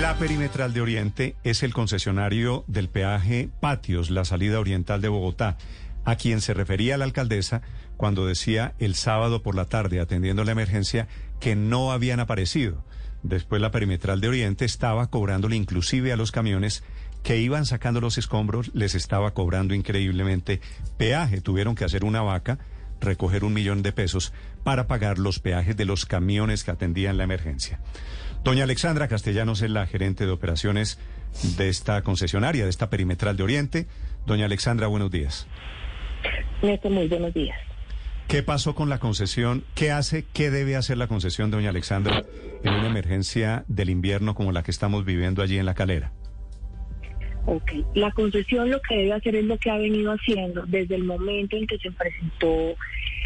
La Perimetral de Oriente es el concesionario del peaje Patios, la salida oriental de Bogotá, a quien se refería la alcaldesa cuando decía el sábado por la tarde, atendiendo la emergencia, que no habían aparecido. Después la Perimetral de Oriente estaba cobrándole inclusive a los camiones que iban sacando los escombros, les estaba cobrando increíblemente peaje. Tuvieron que hacer una vaca, recoger un millón de pesos para pagar los peajes de los camiones que atendían la emergencia. Doña Alexandra Castellanos es la gerente de operaciones de esta concesionaria, de esta perimetral de Oriente. Doña Alexandra, buenos días. Néstor, muy buenos días. ¿Qué pasó con la concesión? ¿Qué hace, qué debe hacer la concesión, doña Alexandra, en una emergencia del invierno como la que estamos viviendo allí en La Calera? Ok, la concesión lo que debe hacer es lo que ha venido haciendo desde el momento en que se presentó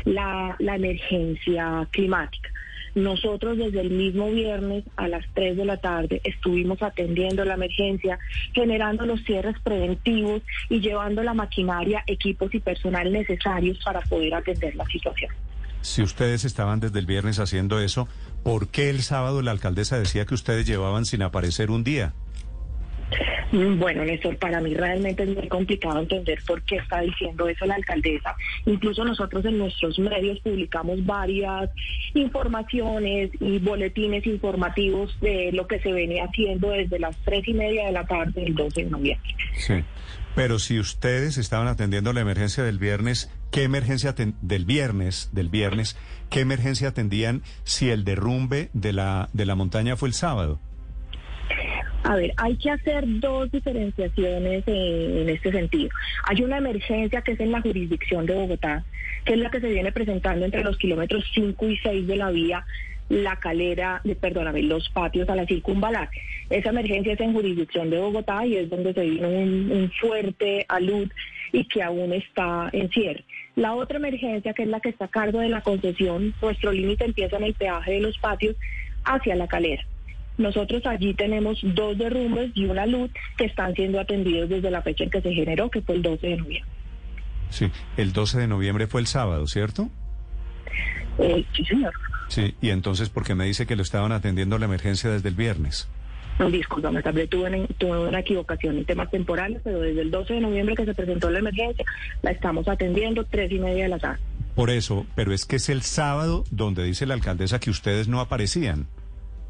la, la emergencia climática. Nosotros desde el mismo viernes a las 3 de la tarde estuvimos atendiendo la emergencia, generando los cierres preventivos y llevando la maquinaria, equipos y personal necesarios para poder atender la situación. Si ustedes estaban desde el viernes haciendo eso, ¿por qué el sábado la alcaldesa decía que ustedes llevaban sin aparecer un día? Mm, Bueno, Néstor, para mí realmente es muy complicado entender por qué está diciendo eso la alcaldesa. Incluso nosotros en nuestros medios publicamos varias informaciones y boletines informativos de lo que se venía haciendo desde las tres y media de la tarde del 12 de noviembre. Sí. Pero si ustedes estaban atendiendo la emergencia del viernes, ¿qué emergencia del viernes, del viernes, qué emergencia atendían si el derrumbe de la de la montaña fue el sábado? A ver, hay que hacer dos diferenciaciones en este sentido. Hay una emergencia que es en la jurisdicción de Bogotá, que es la que se viene presentando entre los kilómetros 5 y 6 de la vía La Calera, de, perdóname, los patios a la circunvalar. Esa emergencia es en jurisdicción de Bogotá y es donde se vino un, un fuerte alud y que aún está en cierre. La otra emergencia, que es la que está a cargo de la concesión, nuestro límite empieza en el peaje de los patios hacia La Calera. Nosotros allí tenemos dos derrumbes y una luz que están siendo atendidos desde la fecha en que se generó, que fue el 12 de noviembre. Sí, el 12 de noviembre fue el sábado, ¿cierto? Eh, sí, señor. Sí, y entonces, ¿por qué me dice que lo estaban atendiendo la emergencia desde el viernes? Discúlpame, tal vez tuve, tuve una equivocación en temas temporales, pero desde el 12 de noviembre que se presentó la emergencia, la estamos atendiendo tres y media de la tarde. Por eso, pero es que es el sábado donde dice la alcaldesa que ustedes no aparecían.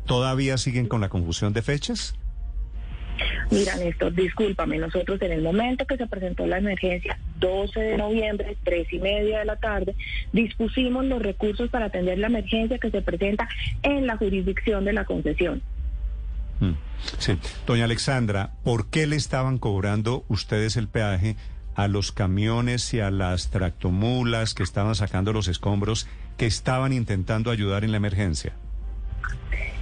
¿Todavía siguen con la confusión de fechas? Mira, Néstor, discúlpame, nosotros en el momento que se presentó la emergencia, 12 de noviembre, tres y media de la tarde, dispusimos los recursos para atender la emergencia que se presenta en la jurisdicción de la concesión. Mm, Sí. Doña Alexandra, ¿por qué le estaban cobrando ustedes el peaje a los camiones y a las tractomulas que estaban sacando los escombros que estaban intentando ayudar en la emergencia?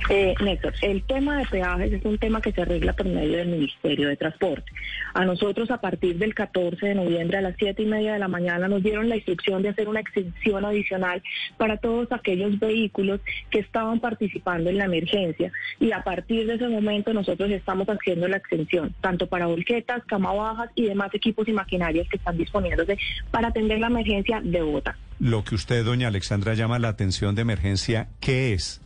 Eh, Néstor, el tema de peajes es un tema que se arregla por medio del Ministerio de Transporte. A nosotros, a partir del 14 de noviembre a las 7 y media de la mañana, nos dieron la instrucción de hacer una exención adicional para todos aquellos vehículos que estaban participando en la emergencia. Y a partir de ese momento, nosotros estamos haciendo la exención, tanto para volquetas, cama bajas y demás equipos y maquinarias que están disponiéndose para atender la emergencia de Bogotá. Lo que usted, doña Alexandra, llama la atención de emergencia, ¿qué es?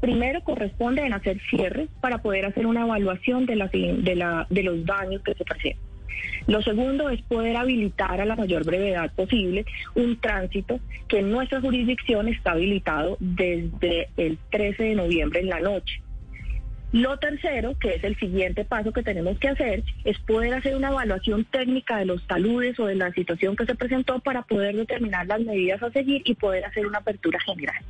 primero corresponde en hacer cierres para poder hacer una evaluación de, la, de, de los daños que se presentan. Lo segundo es poder habilitar a la mayor brevedad posible un tránsito que en nuestra jurisdicción está habilitado desde el 13 de noviembre en la noche. Lo tercero, que es el siguiente paso que tenemos que hacer, es poder hacer una evaluación técnica de los taludes o de la situación que se presentó para poder determinar las medidas a seguir y poder hacer una apertura general.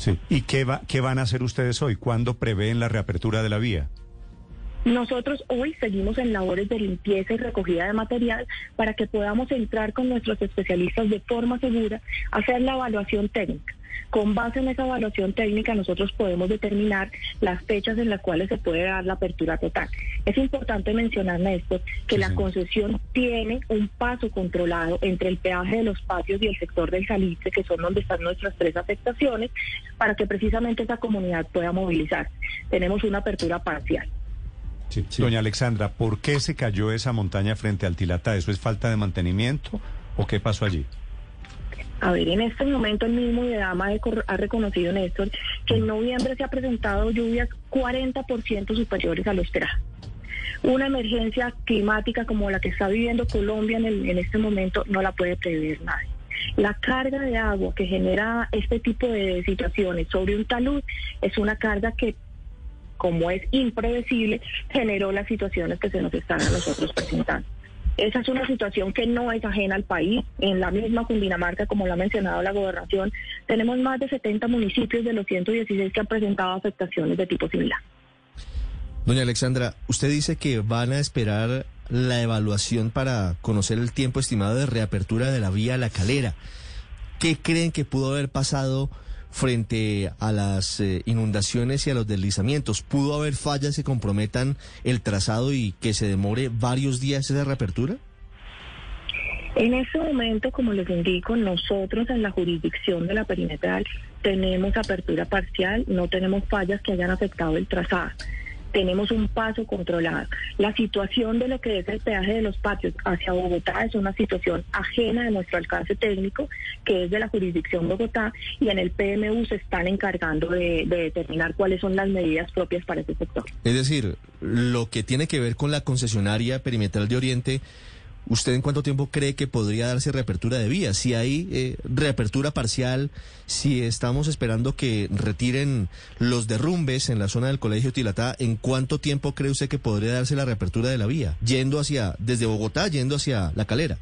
Sí. ¿Y qué, va, qué van a hacer ustedes hoy? ¿Cuándo prevén la reapertura de la vía? Nosotros hoy seguimos en labores de limpieza y recogida de material para que podamos entrar con nuestros especialistas de forma segura, hacer la evaluación técnica. Con base en esa evaluación técnica nosotros podemos determinar las fechas en las cuales se puede dar la apertura total. Es importante mencionar, Néstor, que la concesión tiene un paso controlado entre el peaje de los patios y el sector del salitre, que son donde están nuestras tres afectaciones, para que precisamente esa comunidad pueda movilizar. Tenemos una apertura parcial. Doña Alexandra, ¿por qué se cayó esa montaña frente al Tilata? ¿Eso es falta de mantenimiento o qué pasó allí? A ver, en este momento el mismo IDAMA ha reconocido, Néstor, que en noviembre se ha presentado lluvias 40% superiores a lo esperado. Una emergencia climática como la que está viviendo Colombia en, en este momento no la puede prever nadie. La carga de agua que genera este tipo de situaciones sobre un talud es una carga que como es impredecible, generó las situaciones que se nos están a nosotros presentando. Esa es una situación que no es ajena al país. En la misma Cundinamarca, como lo ha mencionado la gobernación, tenemos más de 70 municipios de los 116 que han presentado afectaciones de tipo similar. Doña Alexandra, usted dice que van a esperar la evaluación para conocer el tiempo estimado de reapertura de la vía La Calera. ¿Qué creen que pudo haber pasado? frente a las eh, inundaciones y a los deslizamientos? ¿Pudo haber fallas que comprometan el trazado y que se demore varios días esa reapertura? En este momento, como les indico, nosotros en la jurisdicción de la perimetral tenemos apertura parcial, no tenemos fallas que hayan afectado el trazado tenemos un paso controlado. La situación de lo que es el peaje de los patios hacia Bogotá es una situación ajena de nuestro alcance técnico, que es de la jurisdicción Bogotá, y en el PMU se están encargando de, de determinar cuáles son las medidas propias para ese sector. Es decir, lo que tiene que ver con la concesionaria perimetral de Oriente ¿Usted en cuánto tiempo cree que podría darse reapertura de vías? Si hay eh, reapertura parcial, si estamos esperando que retiren los derrumbes en la zona del Colegio Tilatá, ¿en cuánto tiempo cree usted que podría darse la reapertura de la vía? Yendo hacia, desde Bogotá, yendo hacia La Calera.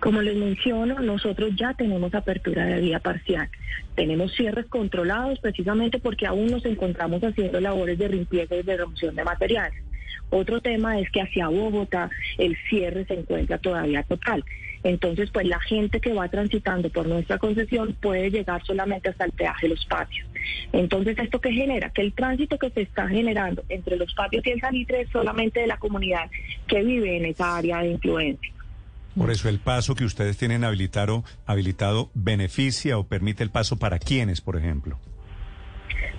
Como les menciono, nosotros ya tenemos apertura de vía parcial. Tenemos cierres controlados precisamente porque aún nos encontramos haciendo labores de limpieza y de remoción de materiales. Otro tema es que hacia Bogotá el cierre se encuentra todavía total. Entonces, pues la gente que va transitando por nuestra concesión puede llegar solamente hasta el peaje de los patios. Entonces, ¿esto qué genera? Que el tránsito que se está generando entre los patios y el salitre es solamente de la comunidad que vive en esa área de influencia. Por eso el paso que ustedes tienen habilitado, habilitado beneficia o permite el paso para quienes, por ejemplo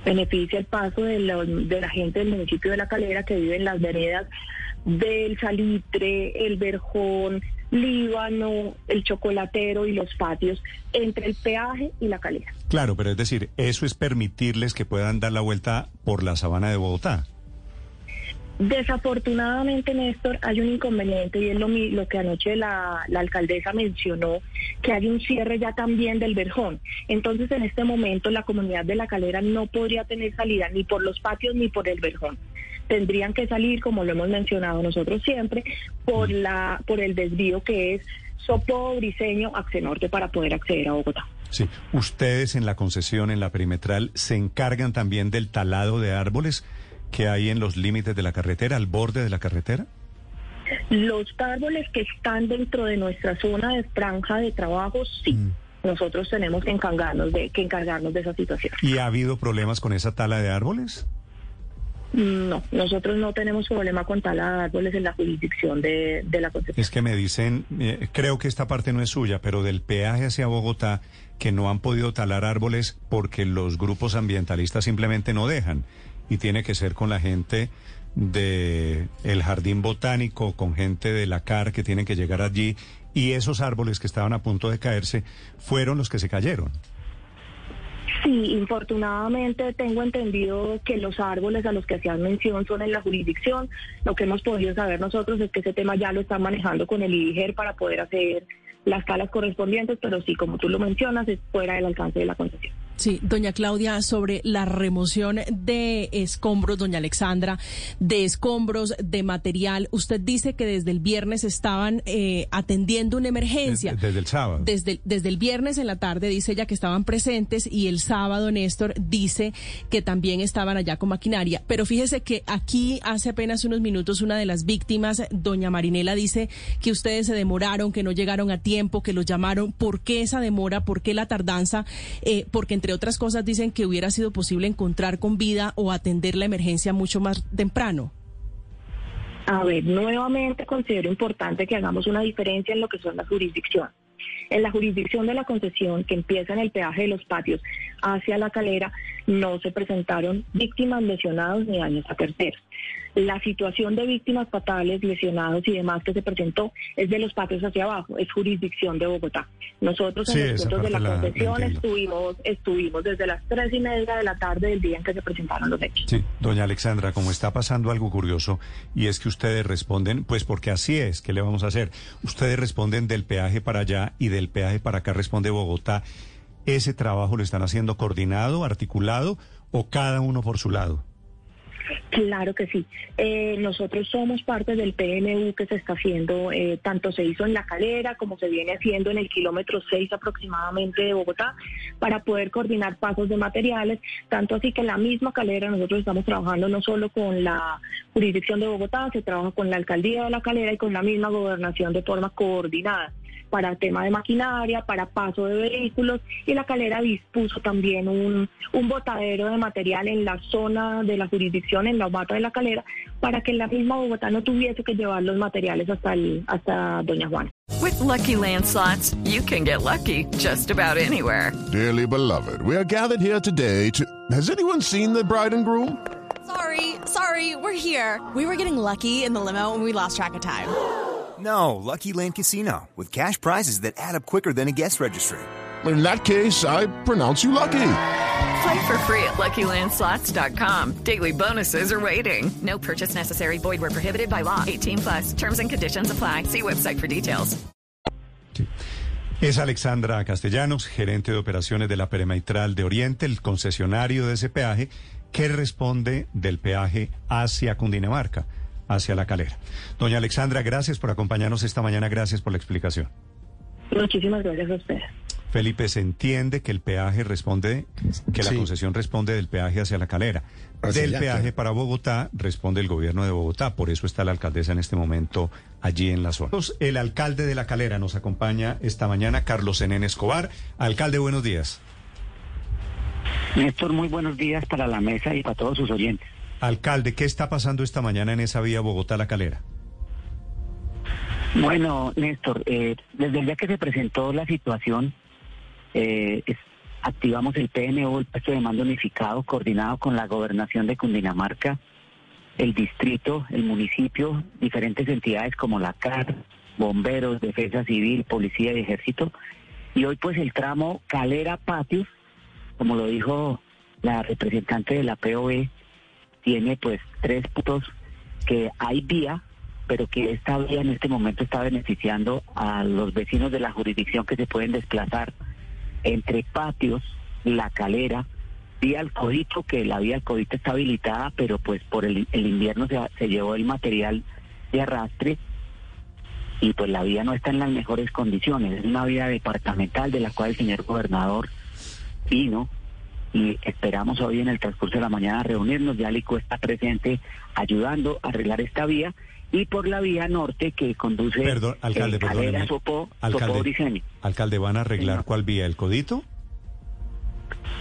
beneficia el paso de la, gente del municipio de La Calera que vive en las veredas del Salitre, el Verjón, Líbano, el Chocolatero y los patios entre el peaje y La Calera. Claro, pero es decir, eso es permitirles que puedan dar la vuelta por la sabana de Bogotá. Desafortunadamente, Néstor, hay un inconveniente y es lo, lo que anoche la, alcaldesa mencionó, que hay un cierre ya también del Verjón. Entonces, en este momento, la comunidad de La Calera no podría tener salida ni por los patios ni por el Verjón. Tendrían que salir, como lo hemos mencionado nosotros siempre, por, la, por el desvío que es Sopo, Briseño, Norte para poder acceder a Bogotá. Sí, ustedes en la concesión, en la perimetral, se encargan también del talado de árboles que hay en los límites de la carretera, al borde de la carretera? Los árboles que están dentro de nuestra zona de franja de trabajo, sí. Mm. Nosotros tenemos que encargarnos de, que encargarnos de esa situación. ¿Y ha habido problemas con esa tala de árboles? No, nosotros no tenemos problema con tala de árboles en la jurisdicción de, de la Concepción. Es que me dicen, eh, creo que esta parte no es suya, pero del peaje hacia Bogotá, que no han podido talar árboles porque los grupos ambientalistas simplemente no dejan y tiene que ser con la gente de el jardín botánico, con gente de la CAR que tienen que llegar allí y esos árboles que estaban a punto de caerse fueron los que se cayeron. Sí, infortunadamente tengo entendido que los árboles a los que hacían mención son en la jurisdicción. Lo que hemos podido saber nosotros es que ese tema ya lo están manejando con el IDIGER para poder hacer las calas correspondientes, pero sí, como tú lo mencionas, es fuera del alcance de la concesión. Sí, doña Claudia, sobre la remoción de escombros, doña Alexandra, de escombros, de material, usted dice que desde el viernes estaban eh, atendiendo una emergencia. Desde, desde el sábado. Desde, desde el viernes en la tarde dice ella que estaban presentes y el sábado Néstor dice que también estaban allá con maquinaria. Pero fíjese que aquí hace apenas unos minutos una de las víctimas, doña Marinela, dice que ustedes se demoraron, que no llegaron a tiempo, que los llamaron. ¿Por qué esa demora? ¿Por qué la tardanza? Eh, porque entre otras cosas dicen que hubiera sido posible encontrar con vida o atender la emergencia mucho más temprano. A ver, nuevamente considero importante que hagamos una diferencia en lo que son las jurisdicciones. En la jurisdicción de la concesión que empieza en el peaje de los patios hacia la calera, no se presentaron víctimas, lesionados ni daños a terceros. La situación de víctimas fatales, lesionados y demás que se presentó es de los patios hacia abajo, es jurisdicción de Bogotá. Nosotros Sí, en los esa puntos de la concesión entiendo. estuvimos, estuvimos desde las tres y media de la tarde del día en que se presentaron los hechos. Sí, doña Alexandra, como está pasando algo curioso, y es que ustedes responden, pues porque así es, ¿qué le vamos a hacer? Ustedes responden del peaje para allá y del peaje para acá responde Bogotá. ¿Ese trabajo lo están haciendo coordinado, articulado o cada uno por su lado? Claro que sí. Eh, nosotros somos parte del PMU que se está haciendo, eh, tanto se hizo en La Calera como se viene haciendo en el kilómetro 6 aproximadamente de Bogotá, para poder coordinar pasos de materiales, tanto así que en la misma Calera nosotros estamos trabajando no solo con la jurisdicción de Bogotá, se trabaja con la alcaldía de La Calera y con la misma gobernación de forma coordinada para tema de maquinaria, para paso de vehículos y la calera dispuso también un, un botadero de material en la zona de la jurisdicción, en la mata de la calera, para que la misma Bogotá no tuviese que llevar los materiales hasta, el, hasta Doña Juana. With Lucky Land slots, you can get lucky just about anywhere. Dearly beloved, we are gathered here today to. Has anyone seen the bride and groom? Sorry, sorry, we're here. We were getting lucky in the limo and we lost track of time. No, Lucky Land Casino, with cash prizes that add up quicker than a guest registry. In that case, I pronounce you lucky. Play for free at LuckyLandSlots.com. Daily bonuses are waiting. No purchase necessary. Void where prohibited by law. 18 plus. Terms and conditions apply. See website for details. Es Alexandra Castellanos, gerente de operaciones de la Peremaitral de Oriente, el concesionario de ese peaje, que responde del peaje hacia Cundinamarca, hacia la calera. Doña Alexandra, gracias por acompañarnos esta mañana, gracias por la explicación. Muchísimas gracias a ustedes. Felipe, se entiende que el peaje responde, que la Sí. concesión responde del peaje hacia la calera. Del peaje claro. para Bogotá responde el gobierno de Bogotá. Por eso está la alcaldesa en este momento allí en la zona. El alcalde de la calera nos acompaña esta mañana, Carlos Enén Escobar. Alcalde, buenos días. Néstor, muy buenos días para la mesa y para todos sus oyentes. Alcalde, ¿qué está pasando esta mañana en esa vía Bogotá-La Calera? Bueno, Néstor, eh, desde el día que se presentó la situación, eh, activamos el PNU, el puesto de mando unificado, coordinado con la gobernación de Cundinamarca, el distrito, el municipio, diferentes entidades como la CAR, bomberos, defensa civil, policía y ejército. Y hoy pues el tramo Calera Patios, como lo dijo la representante de la POE, tiene pues tres puntos que hay vía, pero que esta vía en este momento está beneficiando a los vecinos de la jurisdicción que se pueden desplazar entre patios, la calera, vía al codito, que la vía al codito está habilitada, pero pues por el, invierno se, se llevó el material de arrastre y pues la vía no está en las mejores condiciones. Es una vía departamental de la cual el señor gobernador vino y esperamos hoy en el transcurso de la mañana reunirnos. Ya Lico está presente ayudando a arreglar esta vía y por la vía norte que conduce Perdón, alcalde, eh, Calera, perdóneme. Sopó, Sopó, Alcalde, Briceño. alcalde, ¿van a arreglar cuál vía? ¿El codito?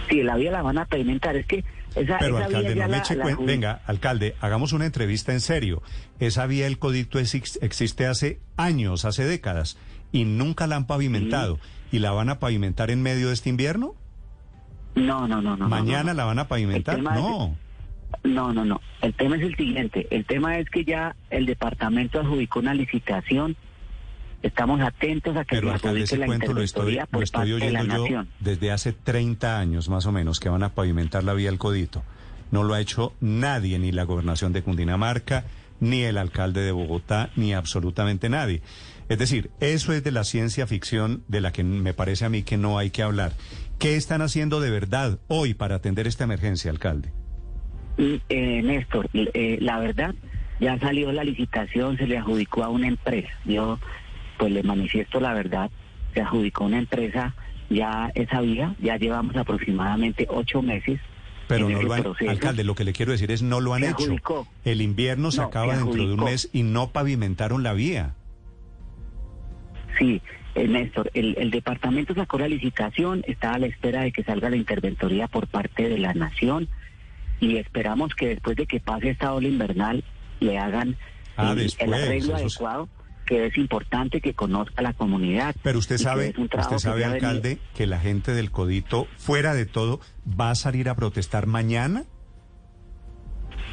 Sí, la vía la van a pavimentar. Es que esa, Pero esa alcalde, vía no me eche la Venga, alcalde, hagamos una entrevista en serio. Esa vía del codito ex- existe hace años, hace décadas, y nunca la han pavimentado. ¿Y la van a pavimentar en medio de este invierno? No, no, no, no. ¿Mañana no, no. la van a pavimentar? Es- No. No, no, no. El tema es el siguiente. El tema es que ya el departamento adjudicó una licitación Estamos atentos a que Pero se alcalde, ese la cuento lo estoy, interventoría lo por estoy parte de la oyendo yo nación. desde hace 30 años más o menos que van a pavimentar la vía El Codito. No lo ha hecho nadie, ni la gobernación de Cundinamarca, ni el alcalde de Bogotá, ni absolutamente nadie. Es decir, eso es de la ciencia ficción de la que me parece a mí que no hay que hablar. ¿Qué están haciendo de verdad hoy para atender esta emergencia, alcalde? Y, eh, Néstor, eh, la verdad, ya salió la licitación, se le adjudicó a una empresa. Yo, pues le manifiesto la verdad, se adjudicó a una empresa ya esa vía, ya llevamos aproximadamente ocho meses. Pero no lo han, alcalde, lo que le quiero decir es no lo han Se hecho. adjudicó. El invierno se No, acaba se dentro de un mes y no pavimentaron la vía. Sí, eh, Néstor, el, el departamento sacó la licitación, está a la espera de que salga la interventoría por parte de la nación y esperamos que después de que pase esta ola invernal le hagan Ah, el- después, el arreglo adecuado, que es importante que conozca la comunidad. Pero usted sabe, usted sabe, alcalde, que la gente del Codito, fuera de todo, va a salir a protestar mañana.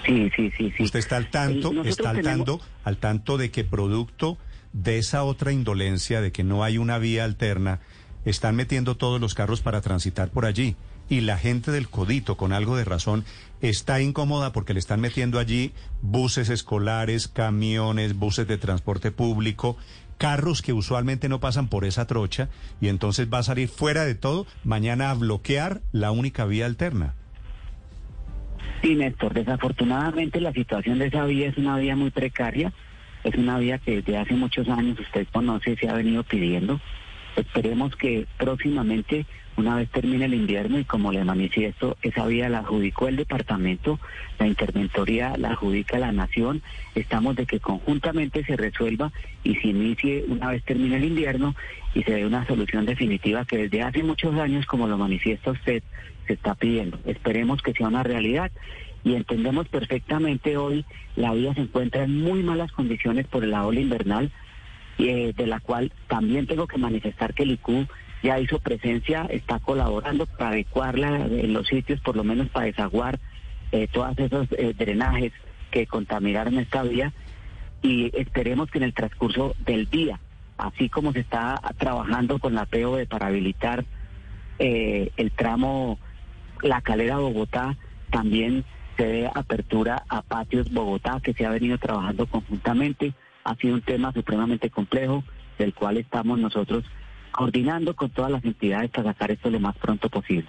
Sí, sí, sí, sí. Usted está al tanto, Eh, está al tenemos- tanto, al tanto de que producto de esa otra indolencia, de que no hay una vía alterna, están metiendo todos los carros para transitar por allí. Y la gente del Codito, con algo de razón, está incómoda porque le están metiendo allí buses escolares, camiones, buses de transporte público, carros que usualmente no pasan por esa trocha, y entonces va a salir fuera de todo mañana a bloquear la única vía alterna. Sí, Néstor, desafortunadamente la situación de esa vía es una vía muy precaria, es una vía que desde hace muchos años usted conoce, se ha venido pidiendo. Esperemos que próximamente, una vez termine el invierno y como le manifiesto, esa vía la adjudicó el departamento, la interventoría la adjudica la nación, estamos de que conjuntamente se resuelva y se inicie una vez termine el invierno y se dé una solución definitiva que desde hace muchos años, como lo manifiesta usted, se está pidiendo. Esperemos que sea una realidad y entendemos perfectamente hoy la vía se encuentra en muy malas condiciones por la ola invernal, eh, de la cual también tengo que manifestar que el ICU ya hizo presencia, está colaborando para adecuarla en los sitios, por lo menos para desaguar eh, todos esos eh, drenajes que contaminaron esta vía y esperemos que en el transcurso del día, así como se está trabajando con la POE para habilitar eh, el tramo La Calera Bogotá, también se dé apertura a Patios Bogotá, que se ha venido trabajando conjuntamente. Ha sido un tema supremamente complejo, del cual estamos nosotros coordinando con todas las entidades para sacar esto lo más pronto posible.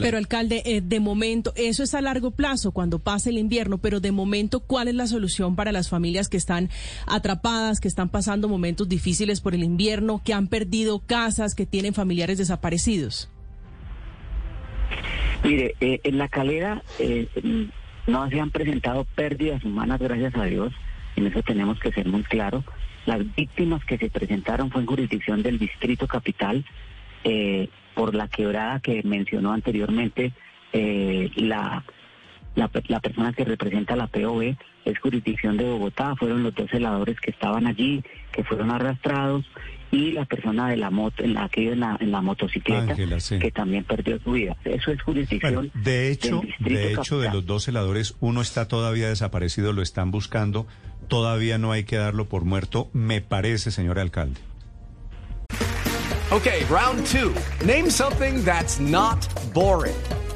Pero alcalde, eh, de momento, eso es a largo plazo, cuando pase el invierno, pero de momento, ¿cuál es la solución para las familias que están atrapadas, que están pasando momentos difíciles por el invierno, que han perdido casas, que tienen familiares desaparecidos? Mire, eh, en la calera eh, no se han presentado pérdidas humanas, gracias a Dios, en eso tenemos que ser muy claros. Las víctimas que se presentaron fue en jurisdicción del Distrito Capital, eh, por la quebrada que mencionó anteriormente eh, la, la, pe- la persona que representa la POV, es jurisdicción de Bogotá, fueron los dos celadores que estaban allí, que fueron arrastrados, y la persona de la moto, en la que iba en la, en la motocicleta, Ángela, sí. que también perdió su vida. Eso es jurisdicción Bueno, de hecho, del de hecho, de los dos celadores, uno está todavía desaparecido, lo están buscando. Todavía no hay que darlo por muerto, me parece, señor alcalde. Okay, round two. Name something that's not boring.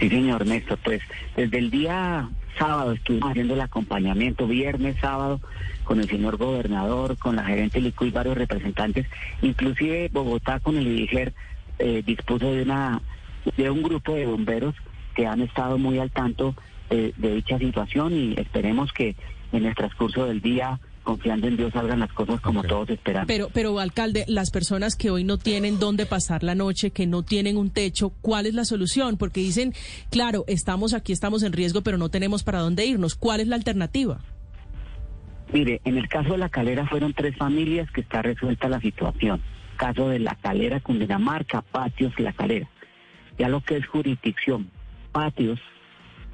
Sí, señor Néstor, pues desde el día sábado estuvimos haciendo el acompañamiento, viernes, sábado, con el señor gobernador, con la gerente Licu y varios representantes, inclusive Bogotá con el IGER eh, dispuso de una de un grupo de bomberos que han estado muy al tanto eh, de dicha situación y esperemos que en el transcurso del día confiando en Dios salgan las cosas como todos esperamos. Pero, pero alcalde, las personas que hoy no tienen dónde pasar la noche, que no tienen un techo, ¿cuál es la solución? Porque dicen, claro, estamos aquí, estamos en riesgo, pero no tenemos para dónde irnos. ¿Cuál es la alternativa? Mire, en el caso de la calera fueron tres familias que está resuelta la situación. caso de La Calera, Cundinamarca, Patios, La Calera. Ya lo que es jurisdicción, Patios,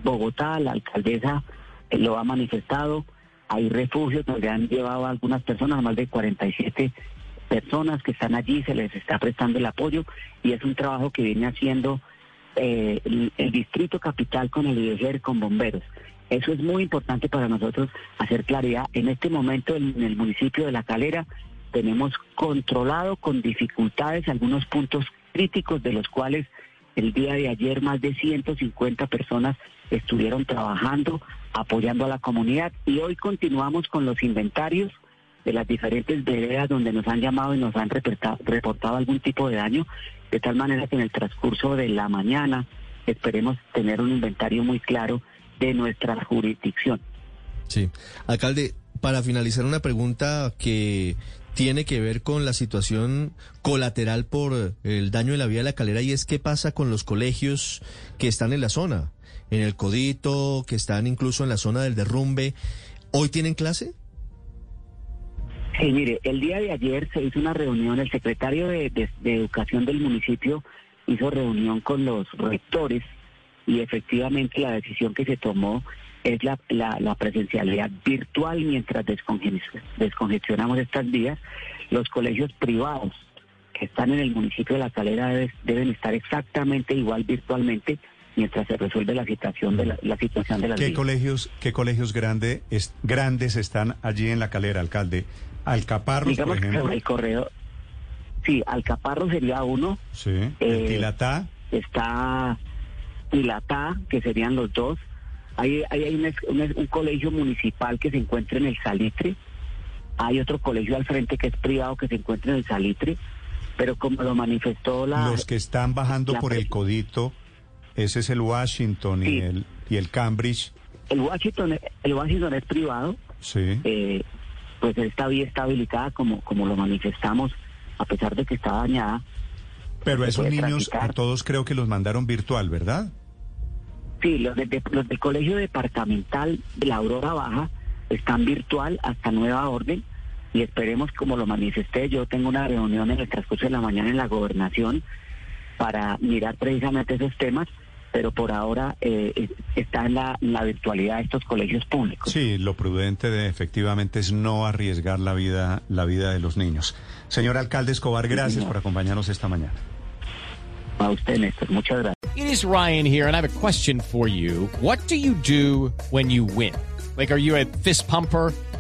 Bogotá, la alcaldesa eh, lo ha manifestado, hay refugios donde han llevado a algunas personas, más de 47 personas que están allí, se les está prestando el apoyo y es un trabajo que viene haciendo eh, el, Distrito Capital con el IDGER, con bomberos. Eso es muy importante para nosotros hacer claridad. En este momento en el municipio de La Calera tenemos controlado con dificultades algunos puntos críticos de los cuales el día de ayer más de 150 personas estuvieron trabajando, apoyando a la comunidad y hoy continuamos con los inventarios de las diferentes veredas donde nos han llamado y nos han reportado, algún tipo de daño, de tal manera que en el transcurso de la mañana esperemos tener un inventario muy claro de nuestra jurisdicción. Sí. Alcalde, para finalizar una pregunta que tiene que ver con la situación colateral por el daño en la vía de la calera y es qué pasa con los colegios que están en la zona, en el Codito, que están incluso en la zona del derrumbe. ¿Hoy tienen clase? Sí, mire, el día de ayer se hizo una reunión, el secretario de, Educación del municipio hizo reunión con los rectores y efectivamente la decisión que se tomó es la, la, presencialidad virtual mientras descongestionamos estas vías. Los colegios privados que están en el municipio de La Calera debe, deben estar exactamente igual virtualmente mientras se resuelve la situación de la, la situación de las ¿Qué vías. colegios, qué colegios grande, es, grandes están allí en La Calera, alcalde? Alcaparros, Digamos por que ejemplo. el correo, sí, Alcaparro sería uno. Sí. ¿El Eh, Tilatá? Está Tilatá, que serían los dos. Hay, hay, hay un, un un colegio municipal que se encuentra en el Salitre. Hay otro colegio al frente que es privado que se encuentra en el Salitre. Pero como lo manifestó la... Los que están bajando por el Codito, ese es el Washington y, el, y el Cambridge. El Washington, el Washington es privado. Sí. Eh, pues esta vía está habilitada como, como lo manifestamos, a pesar de que está dañada. Pero se esos niños a todos creo que los mandaron virtual, ¿verdad? Sí, los, de- de- los del Colegio Departamental de la Aurora Baja están virtual hasta nueva orden y esperemos, como lo manifesté, yo tengo una reunión en el transcurso de la mañana en la gobernación para mirar precisamente esos temas, pero por ahora eh, está en la, la virtualidad de estos colegios públicos. Sí, lo prudente de, efectivamente es no arriesgar la vida, la vida de los niños. Señor alcalde Escobar, gracias señor. por acompañarnos esta mañana. A usted, Néstor, muchas gracias. It is Ryan here, and I have a question for you. What do you do when you win? Like, are you a fist pumper?